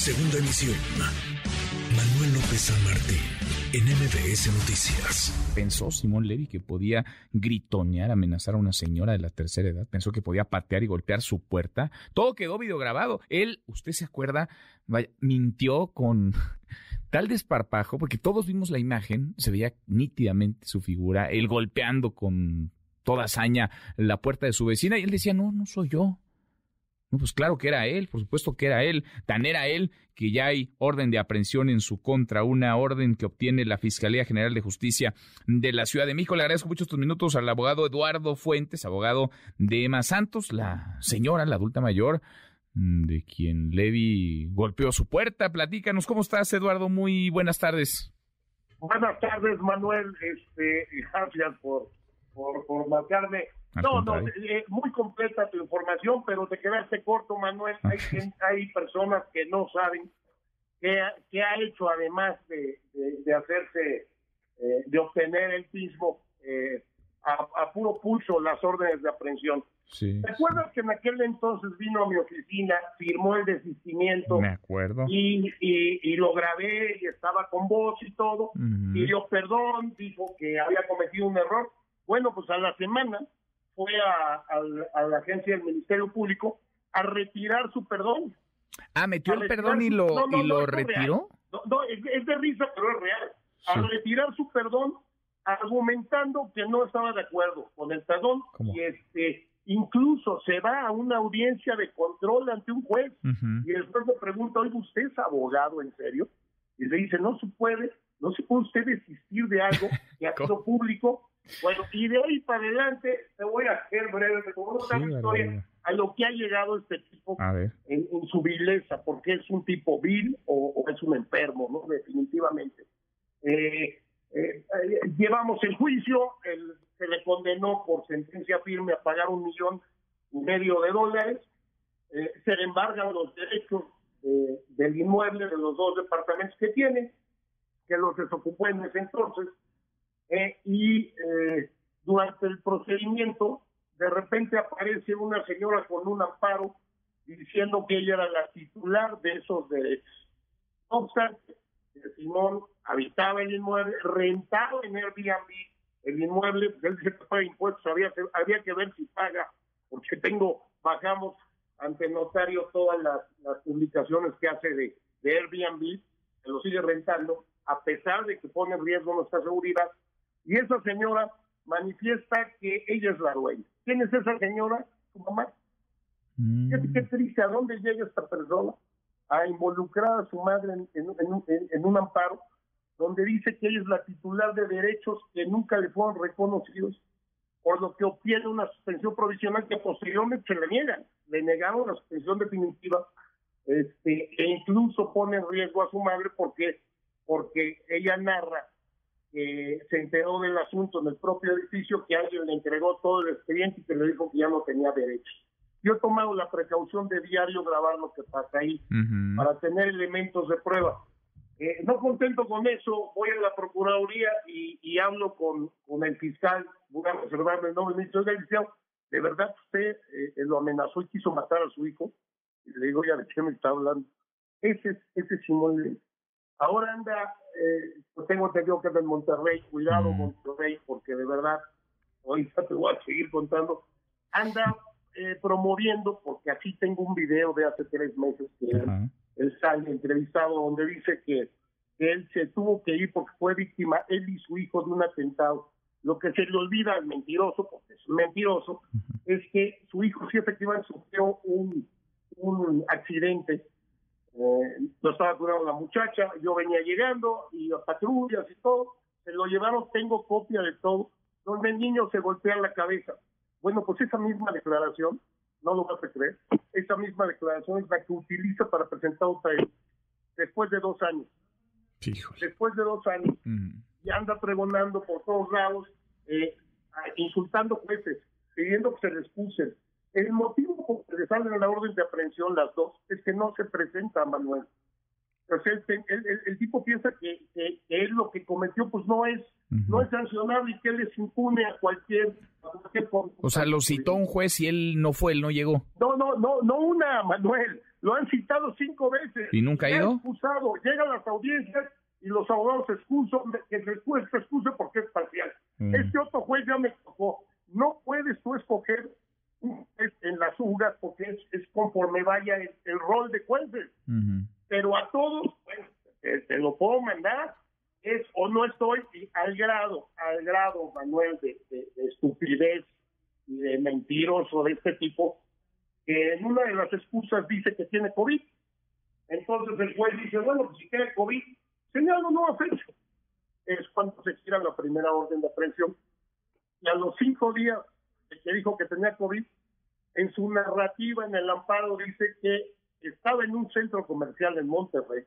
Segunda emisión. Manuel López San Martín, en MBS Noticias. Pensó Simón Levy que podía gritonear, amenazar a una señora de la tercera edad. Pensó que podía patear y golpear su puerta. Todo quedó videograbado. Él, usted se acuerda, mintió con tal desparpajo, porque todos vimos la imagen, se veía nítidamente su figura, él golpeando con toda hazaña la puerta de su vecina y él decía, no, no soy yo. Pues claro que era él, por supuesto que era él. Tan era él que ya hay orden de aprehensión en su contra, una orden que obtiene la Fiscalía General de Justicia de la Ciudad de México. Le agradezco mucho estos minutos al abogado Eduardo Fuentes, abogado de Emma Santos, la señora, la adulta mayor, mm, de quien Levi golpeó su puerta. Platícanos, ¿cómo estás, Eduardo? Muy buenas tardes. Buenas tardes, Manuel. Este, gracias por, por, por marcarme no, no, eh, muy completa tu información, pero te quedaste corto, Manuel. Hay, hay personas que no saben qué, ha hecho además de, de, hacerse, eh, de obtener el mismo eh, a, puro pulso las órdenes de aprehensión. Sí, ¿Te acuerdas que en aquel entonces vino a mi oficina, firmó el desistimiento? Me acuerdo. Y, y, lo grabé y estaba con voz y todo. Pidió perdón, dijo que había cometido un error. Bueno, pues a la semana fue a, la agencia del Ministerio Público a retirar su perdón. Ah, metió el perdón y lo, y lo retiró. No, es, de risa, pero es real. A retirar su perdón, argumentando que no estaba de acuerdo con el perdón y este incluso se va a una audiencia de control ante un juez y el juez le pregunta, oye, ¿usted es abogado en serio? Y le dice, no se puede, no se puede usted desistir de algo que ha sido público bueno, y de ahí para adelante te voy a hacer breve, como historia a lo que ha llegado este tipo en, su vileza, porque es un tipo vil o, es un enfermo, ¿no? Definitivamente. Eh, eh, llevamos el juicio, se le condenó por sentencia firme a pagar un millón y medio de dólares, eh, se le embargan los derechos del inmueble de los dos departamentos que tiene, que los desocupó en ese entonces, eh, y eh, durante el procedimiento de repente aparece una señora con un amparo diciendo que ella era la titular de esos derechos. No obstante, Simón habitaba el inmueble, rentaba en Airbnb el inmueble, él se paga impuestos, había que, había que ver si paga, porque tengo, bajamos ante notario todas las, publicaciones que hace de, de Airbnb, que lo sigue rentando, a pesar de que pone en riesgo nuestra seguridad, y esa señora manifiesta que ella es la dueña. ¿Quién es esa señora? Su mamá. Mm. Qué, triste, ¿a dónde llega esta persona? A involucrar a su madre en, un amparo donde dice que ella es la titular de derechos que nunca le fueron reconocidos, por lo que obtiene una suspensión provisional que posteriormente se le niegan. Le negaron la suspensión definitiva este, e incluso pone en riesgo a su madre porque, porque ella narra que se enteró del asunto en el propio edificio, que alguien le entregó todo el expediente y que le dijo que ya no tenía derecho. Yo he tomado la precaución de diario grabar lo que pasa ahí para tener elementos de prueba. Eh, no contento con eso, voy a la Procuraduría y, hablo con, con el fiscal, voy a reservarme el nombre, me dice, ¿de verdad usted eh, lo amenazó y quiso matar a su hijo? Y le digo, ya, ¿de qué me está hablando? Ese, ese Simón Ahora anda, eh, pues tengo entendido que es del Monterrey, cuidado Monterrey, porque de verdad, hoy ya te voy a seguir contando, anda eh, promoviendo, porque aquí tengo un video de hace tres meses que él, sale entrevistado donde dice que, él se tuvo que ir porque fue víctima, él y su hijo, de un atentado. Lo que se le olvida al mentiroso, porque es mentiroso, es que su hijo sí efectivamente sufrió un, un accidente eh, no estaba curando la muchacha, yo venía llegando y a patrullas y todo, se lo llevaron, tengo copia de todo, donde el niño se golpea la cabeza. Bueno, pues esa misma declaración, no lo vas a creer, esa misma declaración es la que utiliza para presentar otra vez, después de dos años. Después de dos años. Mm. Y anda pregonando por todos lados, eh, insultando jueces, pidiendo que se les excusen, el motivo por que le salen a la orden de aprehensión las dos es que no se presenta Manuel. el, tipo piensa que, que, él lo que cometió pues no es no es sancionable y que él es impune a cualquier, O sea, lo citó un juez y él no fue, él no llegó. No, no, no, no una, Manuel. Lo han citado cinco veces. ¿Y nunca ha ido? Excusado. Llegan las audiencias y los abogados se excusan, que se excuse, porque es parcial. Este otro juez ya me tocó. No puedes tú escoger en las UGAS porque es, es conforme vaya el, rol de jueces. Pero a todos, pues, te, lo puedo mandar, es o no estoy al grado, al grado, Manuel, de, estupidez y de mentiroso de este tipo, que en una de las excusas dice que tiene COVID. Entonces el juez dice, bueno, pues si tiene COVID, señalo no hecho. Es cuando se gira la primera orden de aprehensión. Y a los cinco días el que dijo que tenía COVID, en su narrativa en el amparo dice que estaba en un centro comercial en Monterrey,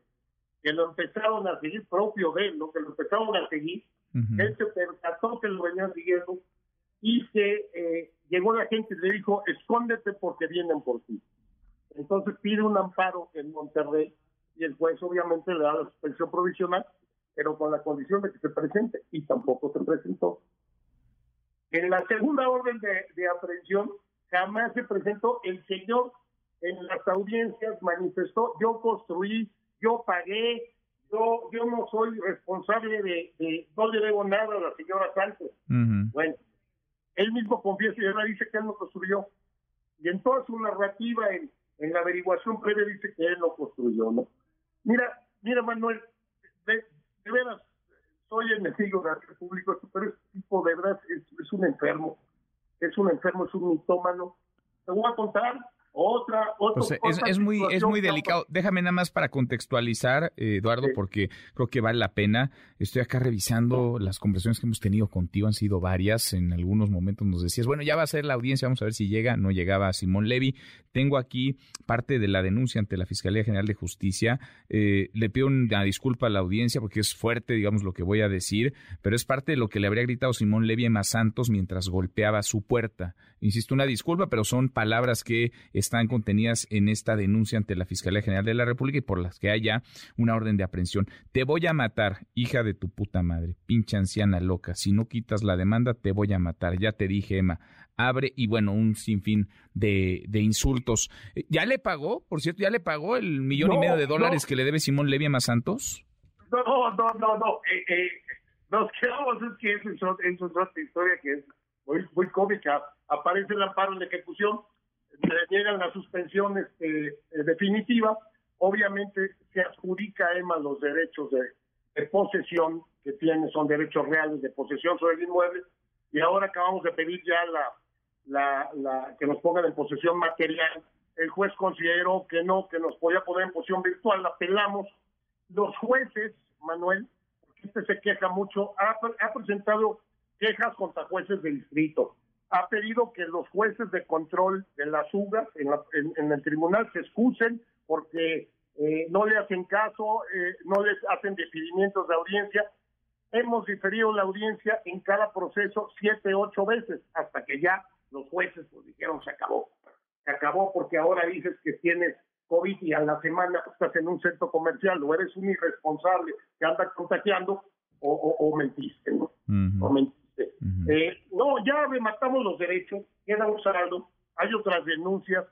que lo empezaron a seguir propio de él, que lo empezaron a seguir, él se percató que lo venían siguiendo y que eh, llegó la gente y le dijo, escóndete porque vienen por ti. Entonces pide un amparo en Monterrey y el juez obviamente le da la suspensión provisional, pero con la condición de que se presente y tampoco se presentó. En la segunda orden de, aprehensión jamás se presentó. El señor en las audiencias manifestó, yo construí, yo pagué, yo, yo no soy responsable de, no le debo nada a la señora Sánchez. Bueno, él mismo confiesa y ahora dice que él no construyó. Y en toda su narrativa, en, en la averiguación previa, dice que él no construyó, ¿no? Mira, mira, Manuel, de, de veras, soy enemigo de hacer público pero este tipo de verdad es, un enfermo, es un enfermo, es un mitómano. Te voy a contar otra, otra pues, es, muy es muy delicado. Déjame nada más para contextualizar, eh, Eduardo, porque creo que vale la pena. Estoy acá revisando las conversaciones que hemos tenido contigo, han sido varias. En algunos momentos nos decías, bueno, ya va a ser la audiencia, vamos a ver si llega. No llegaba Simón Levy. Tengo aquí parte de la denuncia ante la Fiscalía General de Justicia. Eh, le pido una disculpa a la audiencia porque es fuerte, digamos, lo que voy a decir, pero es parte de lo que le habría gritado Simón Levy a Santos mientras golpeaba su puerta. Insisto, una disculpa, pero son palabras que están contenidas en esta denuncia ante la Fiscalía General de la República y por las que haya una orden de aprehensión. Te voy a matar, hija de tu puta madre, pinche anciana loca. Si no quitas la demanda, te voy a matar. Ya te dije, Emma. Abre y bueno, un sinfín de, de insultos. ¿Ya le pagó, por cierto, ya le pagó el millón y medio de dólares que le debe Simón Levy a Más Santos? No, no, no, no. Eh, eh, nos quedamos, es que eso es, otra historia que es muy, muy cómica. Aparece el amparo de ejecución le niegan la suspensión este, eh, definitiva, obviamente se adjudica a EMA los derechos de, posesión que tiene, son derechos reales de posesión sobre el inmueble, y ahora acabamos de pedir ya la, la, que nos pongan en posesión material. El juez consideró que no, que nos podía poner en posesión virtual, la apelamos. Los jueces, Manuel, este se queja mucho, ha, ha presentado quejas contra jueces de distrito ha pedido que los jueces de control de las UGAS en, el tribunal se excusen porque eh, no le hacen caso, eh, no les hacen definimientos de audiencia. Hemos diferido la audiencia en cada proceso siete, ocho veces, hasta que ya los jueces pues, dijeron se acabó. Se acabó porque ahora dices que tienes COVID y a la semana estás en un centro comercial o eres un irresponsable que anda contagiando o, mentiste, ¿no? O mentiste. Eh, no, ya rematamos los derechos, queda un saldo, hay otras denuncias.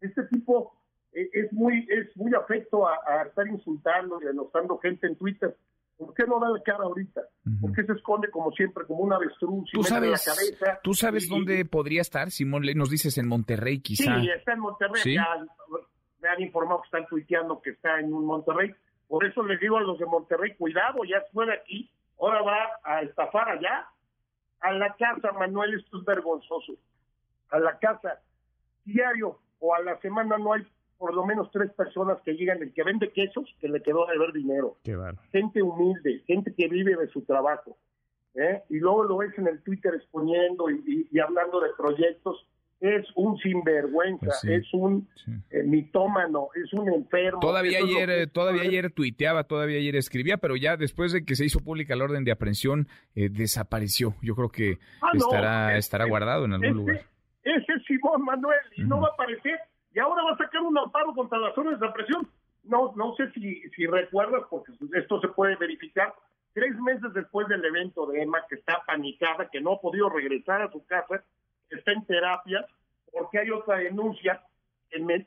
Este tipo eh, es muy es muy afecto a, estar insultando y denostando gente en Twitter. ¿Por qué no da la cara ahorita? ¿Por qué se esconde como siempre, como un avestruz? ¿Tú sabes, la cabeza ¿tú sabes dónde podría estar, Simón? Nos dices en Monterrey, quizá. Sí, está en Monterrey. me han informado que están tuiteando que está en un Monterrey. Por eso les digo a los de Monterrey, cuidado, ya fue de aquí, ahora va a estafar allá a la casa, Manuel, esto es vergonzoso. A la casa, diario o a la semana no hay por lo menos tres personas que llegan, el que vende quesos, que le quedó de ver dinero. Gente humilde, gente que vive de su trabajo. ¿eh? Y luego lo ves en el Twitter exponiendo y hablando de proyectos es un sinvergüenza, pues es un eh, mitómano, es un enfermo. Todavía ayer, eh, todavía ayer tuiteaba, todavía ayer escribía, pero ya después de que se hizo pública la orden de aprehensión, eh, desapareció. Yo creo que ah, estará, estará guardado en algún lugar. Ese es Simón Manuel, y no va a aparecer, y ahora va a sacar un amparo contra las órdenes de aprehensión. no, no sé si, si recuerdas, porque esto se puede verificar, tres meses después del evento de Emma, que está panicada, que no ha podido regresar a su casa, está en terapia, porque hay otra denuncia,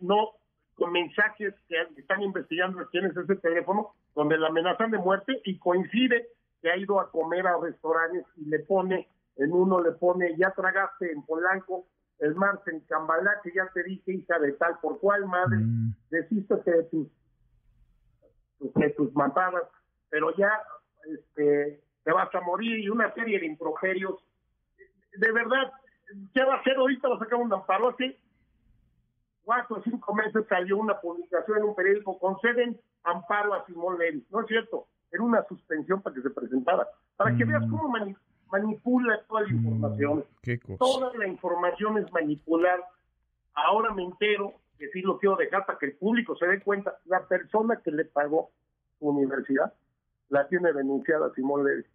no con mensajes que están investigando quién es ese teléfono, donde la amenazan de muerte y coincide que ha ido a comer a restaurantes y le pone, en uno le pone, ya tragaste en Polanco, el martes en Cambalá, que ya te dije, hija de tal, por cuál madre, mm. desístete de tus, de tus matadas, pero ya este, te vas a morir y una serie de improperios. De verdad, ¿qué va a hacer ahorita? A sacar un amparo así. Cuatro o cinco meses salió una publicación en un periódico, conceden amparo a Simón Levy. No es cierto, era una suspensión para que se presentara. Para que veas mm. cómo manipula toda la mm, información. Toda la información es manipular. Ahora me entero, que sí lo quiero dejar para que el público se dé cuenta, la persona que le pagó su universidad la tiene denunciada Simón Levy.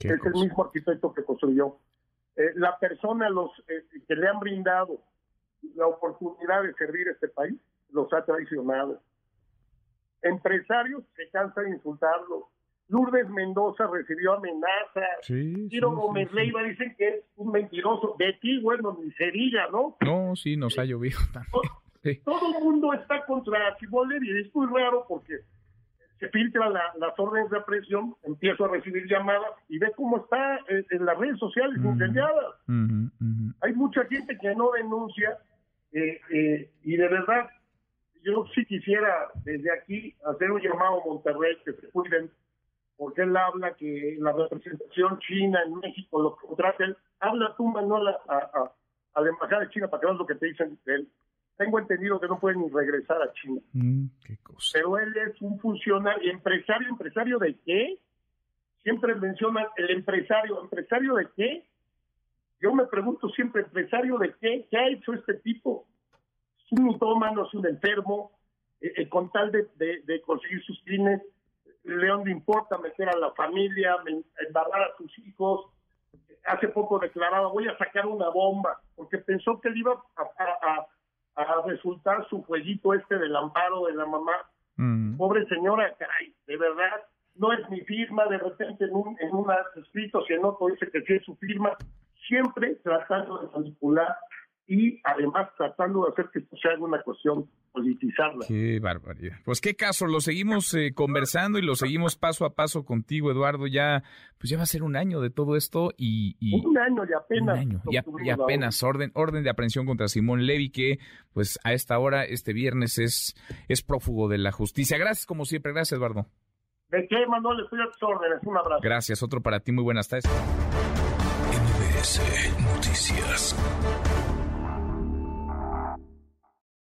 Es el mismo arquitecto que construyó. Eh, la persona los eh, que le han brindado la oportunidad de servir a este país los ha traicionado. Empresarios se cansan de insultarlos. Lourdes Mendoza recibió amenazas. Sí, Tiro Gómez Leiva dicen que es un mentiroso. De ti, bueno, ni se diga, ¿no? No, sí, nos ha llovido también. Todo, el mundo está contra Simón Levy. Es muy raro porque se filtra las órdenes de aprehensión, empiezo a recibir llamadas y ve cómo está en, las redes sociales incendiadas. Hay mucha gente que no denuncia eh, eh, y de verdad yo sí quisiera desde aquí hacer un llamado a Monterrey que se cuiden porque él habla que la representación china en México lo contraten. Habla tú, Manuel, a, a, a la embajada de China para que veas lo que te dicen de él tengo entendido que no puede ni regresar a China. Mm, Pero él es un funcionario, empresario, empresario de qué? Siempre mencionan el empresario, empresario de qué? Yo me pregunto siempre, empresario de qué? ¿Qué ha hecho este tipo? Es un mitómano, es un enfermo, eh, eh, con tal de, de, conseguir sus fines, León le importa meter a la familia, embarrar a sus hijos. Hace poco declaraba, voy a sacar una bomba, porque pensó que él iba a a resultar su jueguito este del amparo de la mamá. Mm. Pobre señora, caray, de verdad, no es mi firma, de repente en un, en un escrito se nota dice que sí es su firma, siempre tratando de manipular y además tratando de hacer que esto sea una cuestión politizarla. Qué barbaridad. Pues qué caso, lo seguimos eh, conversando y lo seguimos paso a paso contigo, Eduardo. Ya, pues ya va a ser un año de todo esto y, un año y apenas. Un año y, apenas orden, orden de aprehensión contra Simón Levy que, pues a esta hora, este viernes es es prófugo de la justicia. Gracias como siempre, gracias Eduardo. ¿De qué, Manuel? Estoy a tus órdenes. Un abrazo. Gracias, otro para ti. Muy buenas tardes. Noticias.